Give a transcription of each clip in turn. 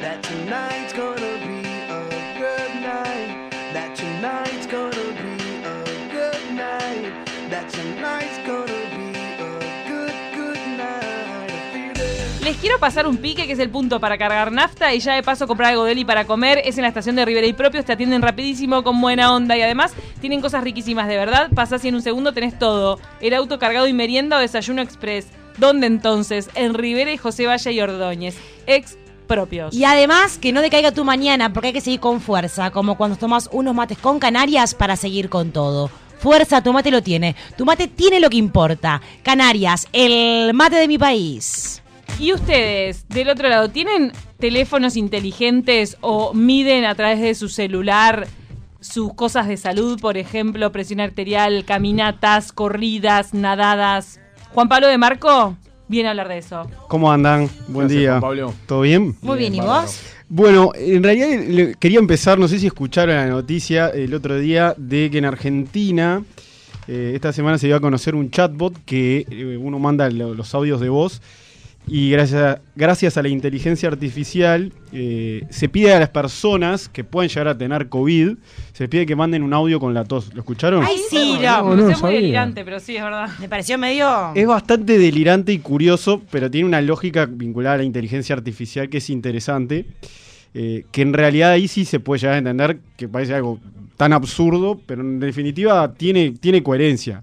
that tonight's gonna be a good night. That tonight's gonna be a good night. That tonight's gonna be a good, good night. Les quiero pasar un pique que es el punto para cargar nafta y ya de paso comprar algo deli para comer. Es en la estación de Rivera y Propios, te atienden rapidísimo, con buena onda y además tienen cosas riquísimas de verdad. Pasás y en un segundo tenés todo. El auto cargado y merienda o desayuno express. ¿Dónde entonces? En Rivera y José Valle y Ordóñez. Ex Propios. Y además, que no decaiga tu mañana, porque hay que seguir con fuerza, como cuando tomas unos mates con Canarias para seguir con todo. Fuerza, tu mate lo tiene. Tu mate tiene lo que importa. Canarias, el mate de mi país. ¿Y ustedes, del otro lado, tienen teléfonos inteligentes o miden a través de su celular sus cosas de salud, por ejemplo, presión arterial, caminatas, corridas, nadadas? Juan Pablo de Marco viene a hablar de eso. ¿Cómo andan? Buen Gracias, día. Juan Pablo. ¿Todo bien? Muy bien, ¿y vos? Bueno, en realidad le- quería empezar, no sé si escucharon la noticia el otro día de que en Argentina eh, esta semana se dio a conocer un chatbot que eh, uno manda lo- los audios de voz y gracias a, gracias a la inteligencia artificial eh, se pide a las personas que pueden llegar a tener COVID, se pide que manden un audio con la tos. ¿Lo escucharon? Ay, sí, No, sé muy delirante, pero sí, es verdad. me pareció medio... Es bastante delirante y curioso, pero tiene una lógica vinculada a la inteligencia artificial que es interesante. eh, que en realidad ahí sí se puede llegar a entender que parece algo tan absurdo, pero en definitiva tiene, tiene coherencia.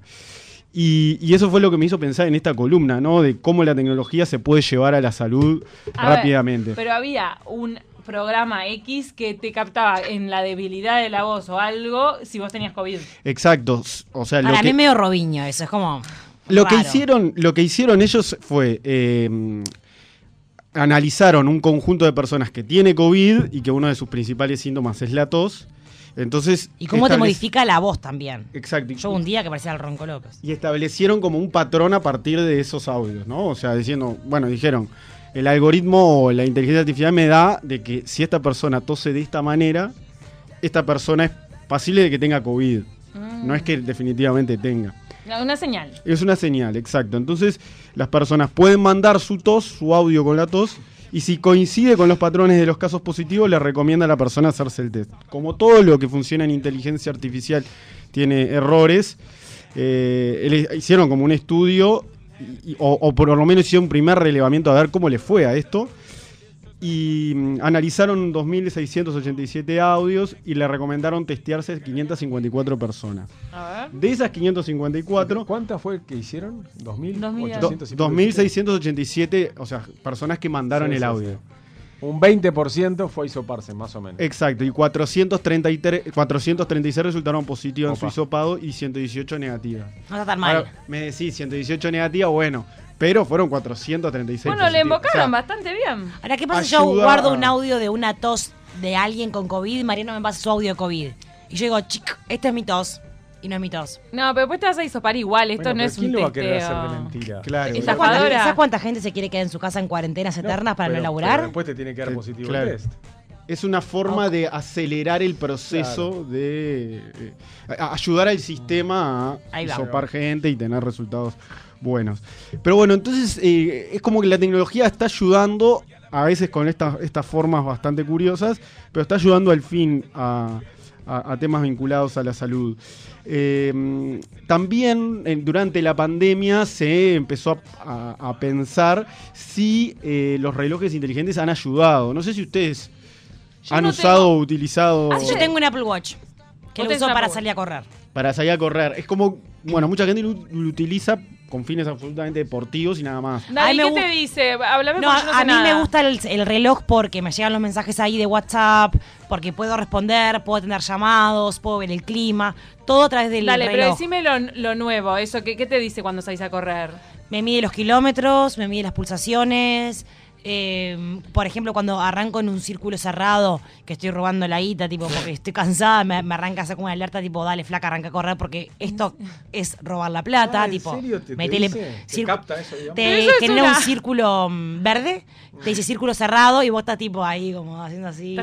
Y, y eso fue lo que me hizo pensar en esta columna, ¿no? De cómo la tecnología se puede llevar a la salud A ver, rápidamente. pero había un programa X que te captaba en la debilidad de la voz o algo si vos tenías COVID. Exacto. O sea, lo Para que, mí medio Robiño eso, es como... Lo que hicieron, lo que hicieron ellos fue eh, analizaron un conjunto de personas que tiene COVID y que uno de sus principales síntomas es la tos. Entonces, Y cómo te modifica la voz también. Exacto. Yo un día que parecía el Ronco López. Y establecieron como un patrón a partir de esos audios, ¿no? O sea, diciendo, bueno, dijeron, el algoritmo o la inteligencia artificial me da de que si esta persona tose de esta manera, esta persona es pasible de que tenga COVID. No es que definitivamente tenga. Una señal. Es una señal, exacto. Entonces, las personas pueden mandar su tos, su audio con la tos, y si coincide con los patrones de los casos positivos, le recomienda a la persona hacerse el test. Como todo lo que funciona en inteligencia artificial tiene errores, eh, hicieron como un estudio, o, o por lo menos hicieron un primer relevamiento a ver cómo le fue a esto. Y mm, analizaron 2.687 audios y le recomendaron testearse 554 personas. A ver. De esas 554, ¿Cuántas fue que hicieron? ¿2.000? Dos mil. Do- 800 y pico. 2.687, o sea, personas que mandaron Sí, el sí, audio. Un 20% fue a hisoparse, más o menos. Exacto, y 433, 436 resultaron positivos en su Opa. hisopado y 118 negativas. No está tan mal. Ahora, me decís 118 negativas, bueno, pero fueron 436 Bueno, le positivas. embocaron O sea, bastante bien. Ahora, ¿qué pasa si yo guardo un audio de una tos de alguien con COVID? Mariano me pasa su audio de COVID. Y yo digo, chic, esta es mi tos. Y no es mi tos. No, pero después te vas a hisopar igual. Esto Bueno, no es ¿Quién un lo va a querer hacer de testeo. mentira? Claro. ¿Sabes cuánta, gente se quiere quedar en su casa en cuarentenas eternas para pero- no laburar? pero después te tiene que dar positivo claro. el test. Es una forma de acelerar el proceso de eh, ayudar al sistema a hisopar gente y tener resultados buenos. Pero bueno, entonces eh, es como que la tecnología está ayudando, a veces con estas, estas formas bastante curiosas, pero está ayudando al fin a, a- a temas vinculados a la salud. Eh, también eh, durante la pandemia se empezó a, a- a pensar si eh, los relojes inteligentes han ayudado. No sé si ustedes Yo han no usado tengo- o utilizado Ah, sí, yo tengo un Apple Watch. Que lo uso para salir a correr. para salir a correr. Es como, bueno, mucha gente lo, lo utiliza con fines absolutamente deportivos y nada más. Dani, me ¿qué te dice? Háblame No, porque yo no a mí nada. me gusta el, el reloj porque me llegan los mensajes ahí de WhatsApp, porque puedo responder, puedo tener llamados, puedo ver el clima, todo a través del Dale, pero reloj. decime lo, lo nuevo. Eso, ¿qué, ¿Qué te dice cuando salís a correr? Me mide los kilómetros, me mide las pulsaciones. Eh, por ejemplo, cuando arranco en un círculo cerrado, que estoy robando la guita, tipo, porque estoy cansada, me, me arranca a hacer como una alerta, tipo, dale, flaca, arranca a correr, porque esto es robar la plata, Ah, ¿en tipo. serio te- te metele- dice? ¿Te cir- capta eso, digamos? Pero Te eso es genera una- un círculo mm, verde, te dice círculo cerrado y vos estás tipo ahí, como haciendo así.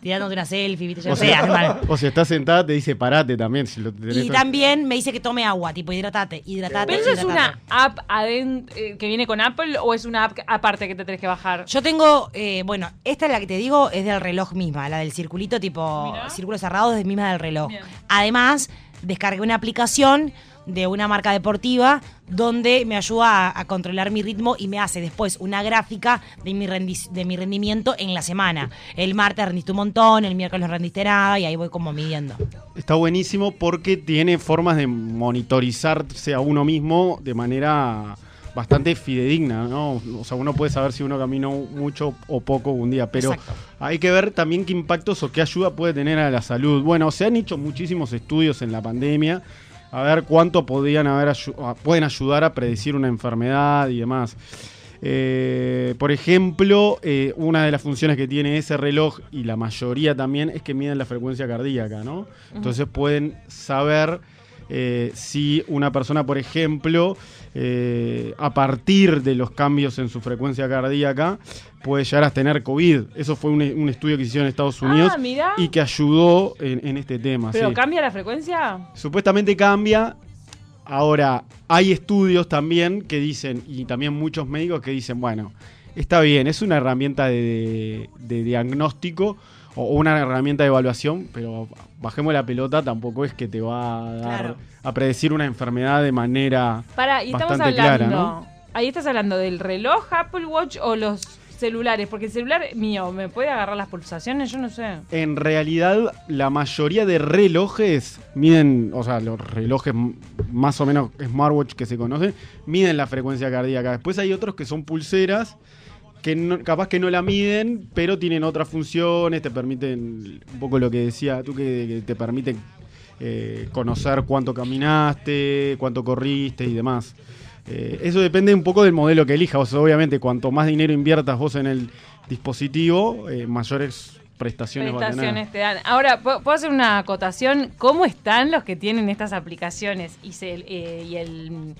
Tirándote una selfie, viste, yo O sea, mal. o si estás sentada, te dice parate también. Si lo tenés Y también me dice que tome agua, tipo, hidratate, hidratate. ¿Pero eso es una app adent- eh, que viene con Apple o es una app aparte que te tenés que bajar? Trabajar. Yo tengo, eh, bueno, esta es la que te digo, es del reloj misma, la del circulito tipo Mirá. círculo cerrado es misma del reloj. Bien. Además, descargué una aplicación de una marca deportiva donde me ayuda a, a controlar mi ritmo y me hace después una gráfica de mi, rendi- de mi rendimiento en la semana. El martes rendiste un montón, el miércoles no rendiste nada y ahí voy como midiendo. Está buenísimo porque tiene formas de monitorizarse a uno mismo de manera bastante fidedigna, ¿no? O sea, uno puede saber si uno caminó mucho o poco un día, pero Exacto. hay que ver también qué impactos o qué ayuda puede tener a la salud. Bueno, se han hecho muchísimos estudios en la pandemia a ver cuánto podían haber ayu- a- pueden ayudar a predecir una enfermedad y demás. Eh, por ejemplo, eh, una de las funciones que tiene ese reloj y la mayoría también es que miden la frecuencia cardíaca, ¿no? Entonces pueden saber eh, si una persona, por ejemplo, eh, a partir de los cambios en su frecuencia cardíaca, puede llegar a tener COVID. Eso fue un, un estudio que se hizo en Estados Unidos Ah, mirá. y que ayudó en, en este tema. ¿Pero sí. cambia la frecuencia? Supuestamente cambia. Ahora, hay estudios también que dicen, y también muchos médicos que dicen, bueno, está bien, es una herramienta de, de diagnóstico o una herramienta de evaluación, pero bajemos la pelota, tampoco es que te va a dar Claro. a predecir una enfermedad de manera Para, y estamos bastante hablando. clara, ¿no? Ahí estás hablando del reloj, Apple Watch o los celulares. Porque el celular mío, ¿me puede agarrar las pulsaciones? Yo no sé. En realidad, la mayoría de relojes miden, o sea, los relojes más o menos smartwatch que se conocen, miden la frecuencia cardíaca. Después hay otros que son pulseras, no- capaz que no la miden, pero tienen otras funciones, te permiten, un poco lo que decía tú, que, te permiten eh, conocer cuánto caminaste, cuánto corriste y demás. Eh, eso depende un poco del modelo que elijas. Obviamente, cuanto más dinero inviertas vos en el dispositivo, eh, mayores prestaciones. Prestaciones te dan. Ahora, ¿puedo hacer una acotación? ¿Cómo están los que tienen estas aplicaciones y, eh, el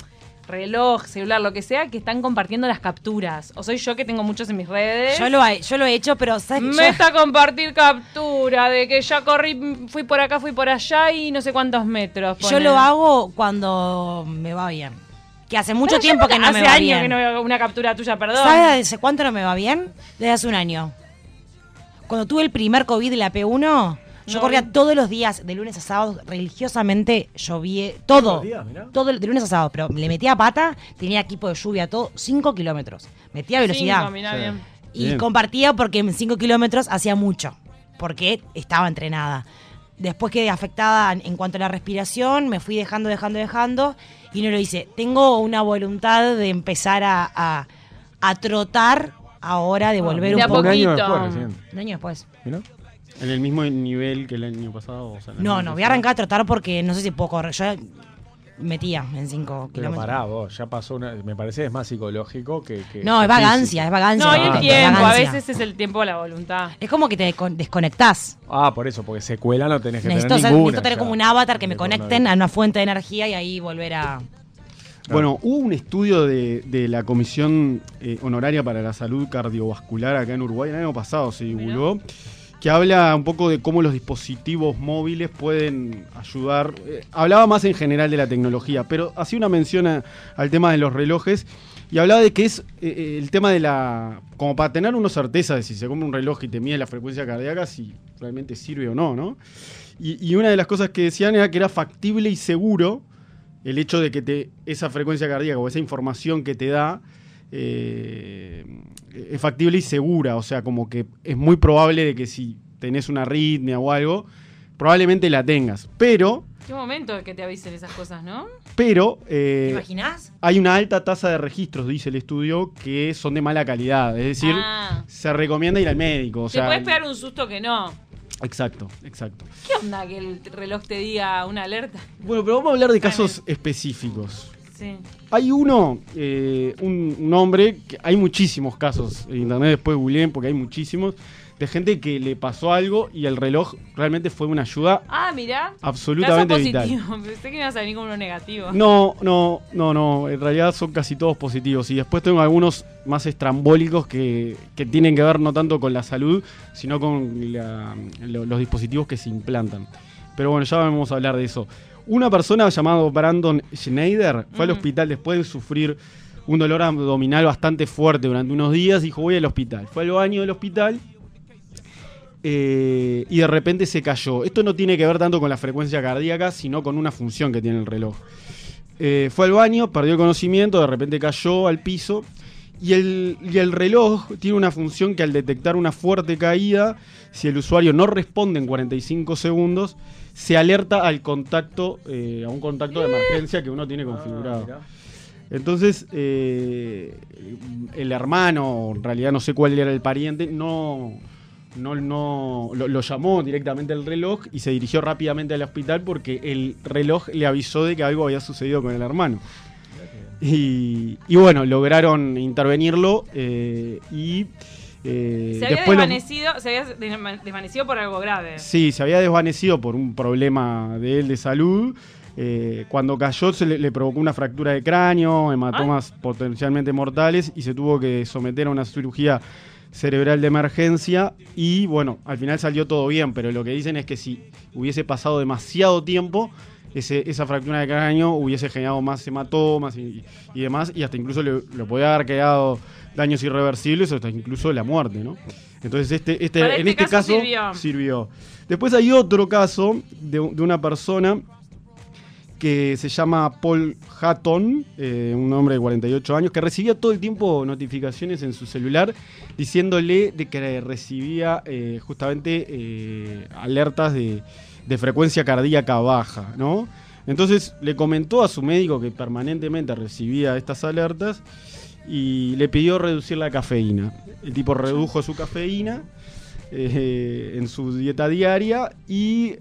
reloj, celular, lo que sea, que están compartiendo las capturas? ¿O soy yo que tengo muchos en mis redes? Yo lo, he- yo lo he hecho, pero ¿sabes? Yo- Meta a compartir captura de que ya corrí, fui por acá, fui por allá y no sé cuántos metros. Yo lo hago cuando me va bien. Que hace mucho Pero tiempo que no hace me va años bien. que no veo una captura tuya, perdón. ¿Sabes desde cuánto no me va bien? Desde hace un año. Cuando tuve el primer COVID la P1, yo No. corría todos los días, de lunes a sábado, religiosamente lloví todo. días, todo de lunes a sábado, pero le metía pata, tenía equipo de lluvia, todo, 5 kilómetros. Metía velocidad. Cinco, mirá Sí. bien. Y Bien. compartía porque en 5 kilómetros hacía mucho, porque estaba entrenada. Después quedé afectada en cuanto a la respiración, me fui dejando, dejando, dejando, y no lo hice. Tengo una voluntad de empezar a, a- a trotar ahora, de volver de a un poco. Un año poquito. después recién. Un año después. Mirá. En el mismo nivel que el año pasado. o sea, en el No, no, voy a arrancar a trotar porque no sé si puedo correr. Yo metía en 5 Pero kilómetros. pará, vos, ya pasó una. Me parece que es más psicológico que. que No, es vagancia, es vagancia. No, y el tiempo, a veces es el tiempo de la voluntad. Es como que te descon- desconectás. Ah, por eso, porque secuela no tenés que Necesito, tener ser- ninguna. necesito tener ya. como un avatar que me conecten a una fuente de energía y ahí volver a... Bueno, hubo un estudio de, de la Comisión eh, Honoraria para la Salud Cardiovascular acá en Uruguay, el año pasado se divulgó, que habla un poco de cómo los dispositivos móviles pueden ayudar. eh, hablaba más en general de la tecnología, pero hacía una mención al tema de los relojes y hablaba de que es eh, eh, el tema de la. como para tener una certeza de si se compra un reloj y te mide la frecuencia cardíaca, si realmente sirve o no, ¿no? Y, y una de las cosas que decían era que era factible y seguro el hecho de que te, esa frecuencia cardíaca o esa información que te da eh, es factible y segura. O sea, como que es muy probable de que si tenés una arritmia o algo, probablemente la tengas. Pero, Qué momento que te avisen esas cosas, ¿no? pero ¿Te eh, imaginas? hay una alta tasa de registros, dice el estudio, que son de mala calidad. Es decir, Ah. se recomienda ir al médico. O te sea, puedes pegar un susto que no. Exacto, exacto. ¿Qué onda que el reloj te diga una alerta? Bueno, pero vamos a hablar de casos específicos. Sí. Hay uno, eh, un, un hombre, que hay muchísimos casos en internet, después googleen porque hay muchísimos, de gente que le pasó algo y el reloj realmente fue una ayuda Ah, mirá. absolutamente Caso vital. positivo. Pensé que ibas a venir con uno negativo. No, no, no, no, en realidad son casi todos positivos y después tengo algunos más estrambólicos que, que tienen que ver no tanto con la salud, sino con la- lo- los dispositivos que se implantan. Pero bueno, ya vamos a hablar de eso. Una persona llamada Brandon Schneider fue al Mm. hospital después de sufrir un dolor abdominal bastante fuerte durante unos días. Dijo, voy al hospital. Fue al baño del hospital eh, y de repente se cayó. Esto no tiene que ver tanto con la frecuencia cardíaca, sino con una función que tiene el reloj. Eh, fue al baño, perdió el conocimiento, de repente cayó al piso. Y el, y el reloj tiene una función que al detectar una fuerte caída, si el usuario no responde en 45 segundos, se alerta al contacto, eh, a un contacto de emergencia que uno tiene configurado. mirá. Entonces, eh, el hermano, en realidad no sé cuál era el pariente, no, no, no lo, lo llamó directamente al reloj y se dirigió rápidamente al hospital porque el reloj le avisó de que algo había sucedido con el hermano. Y, y bueno, lograron intervenirlo eh, y eh, Se había lo- desvanecido, se había desvanecido por algo grave. Sí, se había desvanecido por un problema de él de salud. Eh, cuando cayó se le, le provocó una fractura de cráneo, hematomas potencialmente mortales y se tuvo que someter a una cirugía cerebral de emergencia y bueno, al final salió todo bien, pero lo que dicen es que si hubiese pasado demasiado tiempo, ese- esa fractura de cráneo hubiese generado más hematomas y, y demás y hasta incluso le, le podía haber quedado daños irreversibles o hasta incluso la muerte, ¿no? Entonces este, este, Para en este este caso caso, sirvió. sirvió. Después hay otro caso de, de una persona que se llama Paul Hatton, eh, un hombre de 48 años, que recibía todo el tiempo notificaciones en su celular diciéndole de que recibía eh, justamente eh, alertas de, de frecuencia cardíaca baja, ¿no? Entonces le comentó a su médico que permanentemente recibía estas alertas y le pidió reducir la cafeína. El tipo redujo su cafeína eh, en su dieta diaria y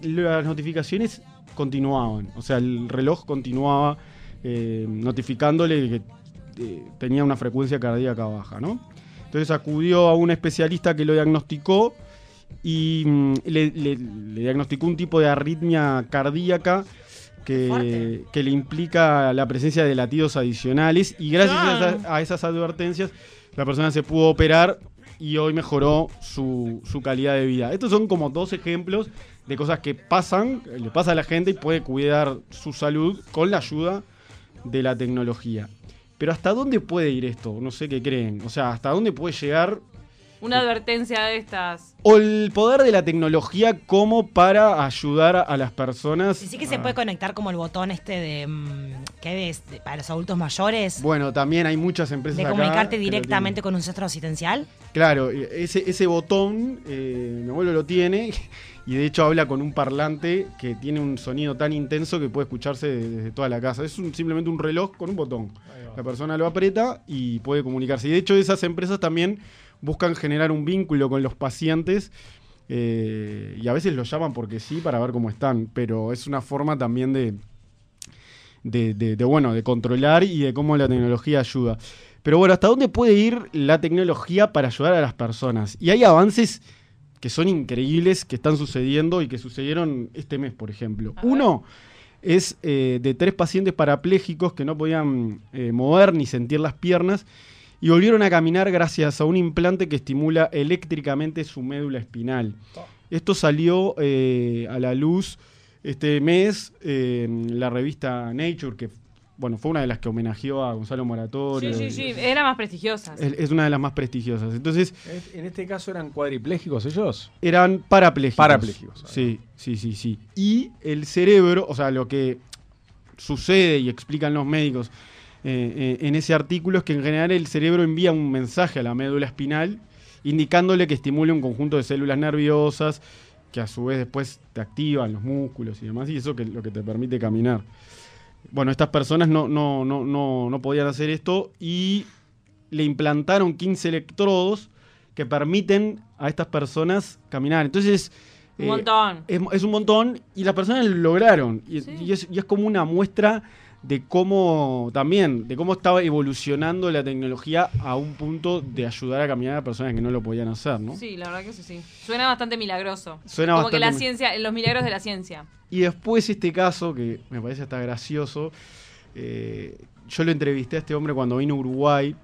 las notificaciones continuaban. O sea, el reloj continuaba eh, notificándole que eh, tenía una frecuencia cardíaca baja, ¿no? Entonces acudió a un especialista que lo diagnosticó y mm, le, le- le diagnosticó un tipo de arritmia cardíaca que, que le implica la presencia de latidos adicionales y gracias a, Ah. esas- a esas advertencias la persona se pudo operar y hoy mejoró su, su calidad de vida. Estos son como dos ejemplos de cosas que pasan, le pasa a la gente y puede cuidar su salud con la ayuda de la tecnología. Pero ¿hasta dónde puede ir esto? No sé qué creen. O sea, ¿hasta dónde puede llegar Una advertencia de estas. o el poder de la tecnología como para ayudar a las personas? Sí que se puede conectar como el botón este de mm, que es de- para los adultos mayores. Bueno, también hay muchas empresas de comunicarte directamente con un centro asistencial. Claro, ese, ese botón, eh, mi abuelo lo tiene y de hecho habla con un parlante que tiene un sonido tan intenso que puede escucharse de- desde toda la casa. Es un- simplemente un reloj con un botón. La persona lo aprieta y puede comunicarse. Y de hecho esas empresas también buscan generar un vínculo con los pacientes eh, y a veces los llaman porque sí para ver cómo están, pero es una forma también de, de, de- de, bueno, de controlar y de cómo la tecnología ayuda. Pero bueno, ¿hasta dónde puede ir la tecnología para ayudar a las personas? Y hay avances que son increíbles que están sucediendo y que sucedieron este mes, por ejemplo. Uno es eh, de tres pacientes parapléjicos que no podían eh, mover ni sentir las piernas y volvieron a caminar gracias a un implante que estimula eléctricamente su médula espinal. Esto salió eh, a la luz este mes eh, en la revista Nature, que bueno, fue una de las que homenajeó a Gonzalo Moratorio. Sí, sí, sí. Era más prestigiosas. Es, es una de las más prestigiosas. Entonces, En- este caso eran cuadriplégicos ellos. eran parapléjicos. Parapléjicos, ahí Sí, sí, sí, sí. Y el cerebro, o sea, lo que sucede y explican los médicos eh, eh, en ese artículo es que en general el cerebro envía un mensaje a la médula espinal indicándole que estimule un conjunto de células nerviosas que a su vez después te activan los músculos y demás, y eso que lo que te permite caminar. Bueno, estas personas no, no, no, no, no podían hacer esto y le implantaron 15 electrodos que permiten a estas personas caminar. Entonces, Un eh, montón. es, es un montón y las personas lo lograron. Y, Sí. y es, y es como una muestra de cómo también, de cómo estaba evolucionando la tecnología a un punto de ayudar a caminar a personas que no lo podían hacer, ¿no? Sí, la verdad que sí, sí. Suena bastante milagroso. Suena Como que la bastante ciencia, los milagros de la ciencia. Y después este caso, que me parece hasta gracioso, eh, yo lo entrevisté a este hombre cuando vino a Uruguay.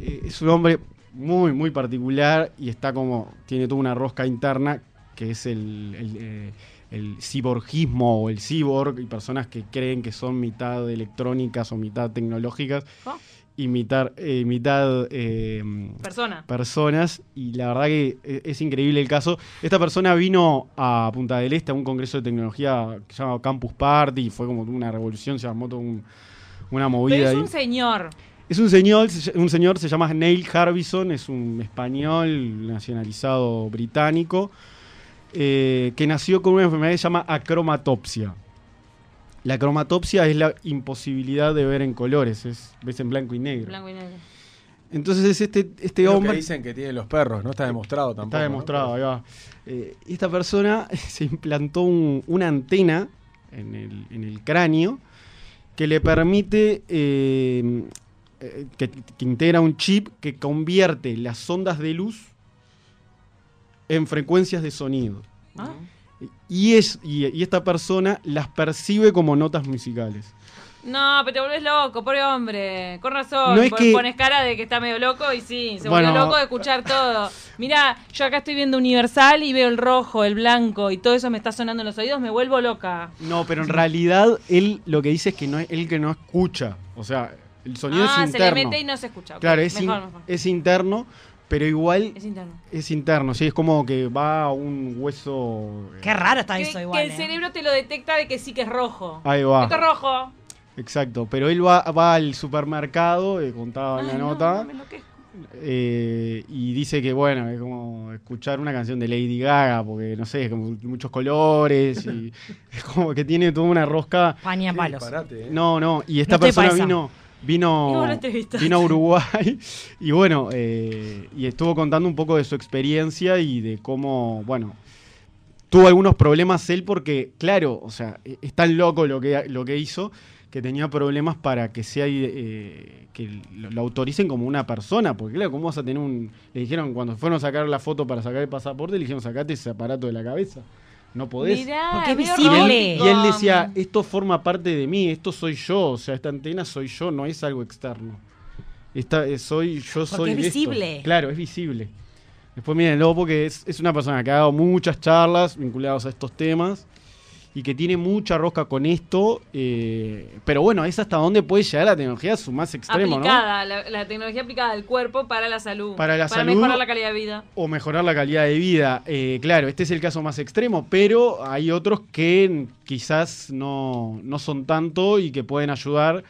Eh, es un hombre muy, muy particular y está como, tiene toda una rosca interna, que es el, el, eh, el ciborgismo o el cyborg y personas que creen que son mitad electrónicas o mitad tecnológicas ¿Oh? y mitad, eh, mitad eh, Persona. personas y la verdad que e- es increíble el caso. Esta persona vino a Punta del Este a un congreso de tecnología que se llama Campus Party y fue como una revolución, se armó toda un- una movida Pero es ahí. un señor. Es un señor, un señor, se llama Neil Harbison, es un español nacionalizado británico, eh, que nació con una enfermedad que se llama acromatopsia. La acromatopsia es la imposibilidad de ver en colores, es ves en blanco y negro. Blanco y negro. Entonces es este, este Es lo hombre... que dicen que tienen los perros, no está demostrado tampoco. Está ¿no? demostrado, ahí va. Eh, esta persona se implantó un- una antena en el, en el cráneo que le permite, eh, eh, que, que integra un chip que convierte las ondas de luz en frecuencias de sonido. ¿Ah? Y, es, y, y esta persona las percibe como notas musicales. No, pero te volvés loco, pobre hombre. Con razón. No es que- Pones cara de que está medio loco y sí, se Bueno. volvió loco de escuchar todo. Mira, yo acá estoy viendo Universal y veo el rojo, el blanco y todo eso me está sonando en los oídos, me vuelvo loca. No, pero en realidad él lo que dice es que no es él que no escucha. O sea, el sonido ah, es se le interno. mete y no se escucha. Claro, es, in- mejor. es interno, pero igual Es interno. es interno, sí, es como que va a un hueso. eh, Qué raro está Que, eso que igual. el ¿eh? cerebro te lo detecta de que sí que es rojo. Ahí va. Esto es rojo. Exacto, pero él va, va al supermercado, eh, contaba en la no, nota, no eh, y dice que bueno, es como escuchar una canción de Lady Gaga, porque no sé, es como muchos colores, y es como que tiene toda una rosca. Paña palos. disparate, ¿eh? No, no, y esta No persona vino, vino, vino a Uruguay y bueno, eh, y estuvo contando un poco de su experiencia y de cómo, bueno, tuvo algunos problemas él porque, claro, o sea, e- es tan loco lo que, lo que hizo que tenía problemas para que sea eh, que lo, lo autoricen como una persona, porque claro, ¿cómo vas a tener un... Le dijeron, cuando fueron a sacar la foto para sacar el pasaporte, le dijeron, sacate ese aparato de la cabeza. No podés. Mirá, Porque es visible. Y él, romántico. y él decía, esto forma parte de mí, esto soy yo, o sea, esta antena soy yo, no es algo externo. Esta, eh, soy, yo soy es esto. visible. Claro, es visible. Después mírenlo porque es, es una persona que ha dado muchas charlas vinculadas a estos temas y que tiene mucha rosca con esto, eh, pero bueno, es hasta dónde puede llegar la tecnología a su más extremo, ¿no? aplicada, la, la tecnología aplicada al cuerpo para la salud. Para la salud. mejorar la calidad de vida. o mejorar la calidad de vida. Eh, claro, este es el caso más extremo, pero hay otros que quizás no, no son tanto y que pueden ayudar.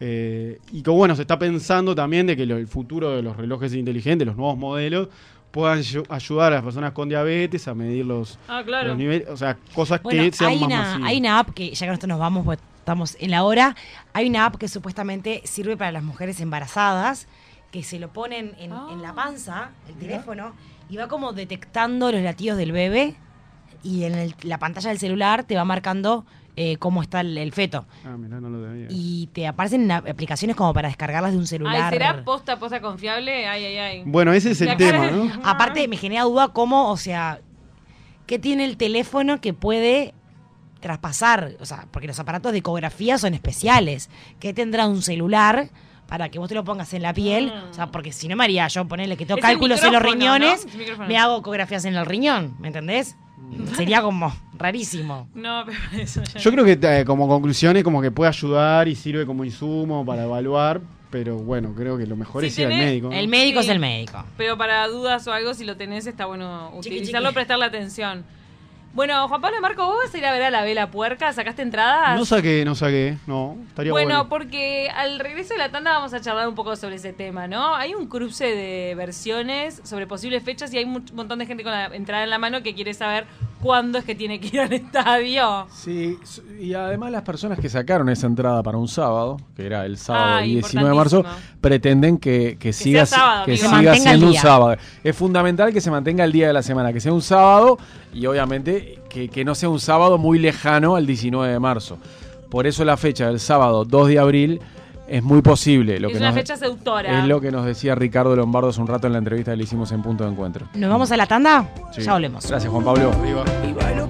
eh, y que bueno, se está pensando también de que lo- el futuro de los relojes inteligentes, los nuevos modelos, puedan ayu- ayudar a las personas con diabetes a medir los, Ah, claro. los niveles, o sea, cosas Bueno, que sean hay más una, masivas. hay una app que, ya que nosotros nos vamos, pues estamos en la hora, hay una app que supuestamente sirve para las mujeres embarazadas, que se lo ponen en, Ah. en la panza, el teléfono, y va como detectando los latidos del bebé, y en el- la pantalla del celular te va marcando eh, cómo está el, el feto. Ah, mirá, no lo sabía. Y te aparecen a- aplicaciones como para descargarlas de un Ay, celular. ¿será posta, posta confiable? Ay, ay, ay. Bueno, ese es el tema, ¿no? Aparte, me genera duda cómo, o sea, ¿qué tiene el teléfono que puede traspasar? O sea, porque los aparatos de ecografía son especiales. ¿Qué tendrá un celular para que vos te lo pongas en la piel? Mm. O sea, porque si no, María, yo ponerle que tengo Es cálculos en los riñones, me hago ecografías en el riñón, ¿me entendés? Sería como rarísimo. No, pero eso ya. Yo creo que eh, como conclusión es como que puede ayudar y sirve como insumo para evaluar, pero bueno, creo que lo mejor Si es ir al tenés- médico. ¿no? El médico Sí. es el médico. Pero para dudas o algo, si lo tenés, está bueno Chiqui, utilizarlo, chiqui. prestarle atención. Bueno, Juan Pablo y Marco, ¿vos vas a ir a ver a la vela puerca? ¿Sacaste entradas? No saqué, no saqué, no, estaría bueno. Bueno, porque al regreso de la tanda vamos a charlar un poco sobre ese tema, ¿no? Hay un cruce de versiones sobre posibles fechas y hay un montón de gente con la entrada en la mano que quiere saber cuándo es que tiene que ir al estadio. Sí, y además las personas que sacaron esa entrada para un sábado, que era el sábado Ah, 19 de marzo, pretenden que, que siga, sábado, que siga siendo un sábado. Es fundamental que se mantenga el día de la semana, que sea un sábado y obviamente que, que no sea un sábado muy lejano al 19 de marzo. Por eso la fecha del sábado 2 de abril es muy posible. Lo es que una nos- fecha seductora. Es lo que nos decía Ricardo Lombardo hace un rato en la entrevista que le hicimos en Punto de Encuentro. ¿Nos vamos a la tanda? Sí. Ya volvemos. Gracias, Juan Pablo. y bailo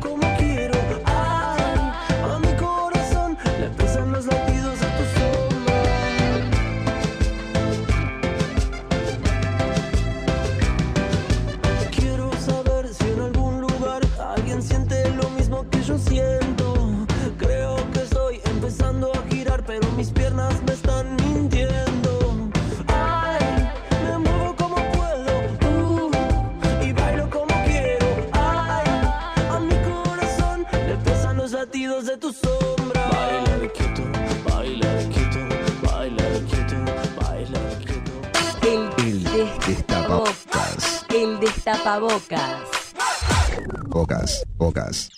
destapabocas. Bocas, bocas.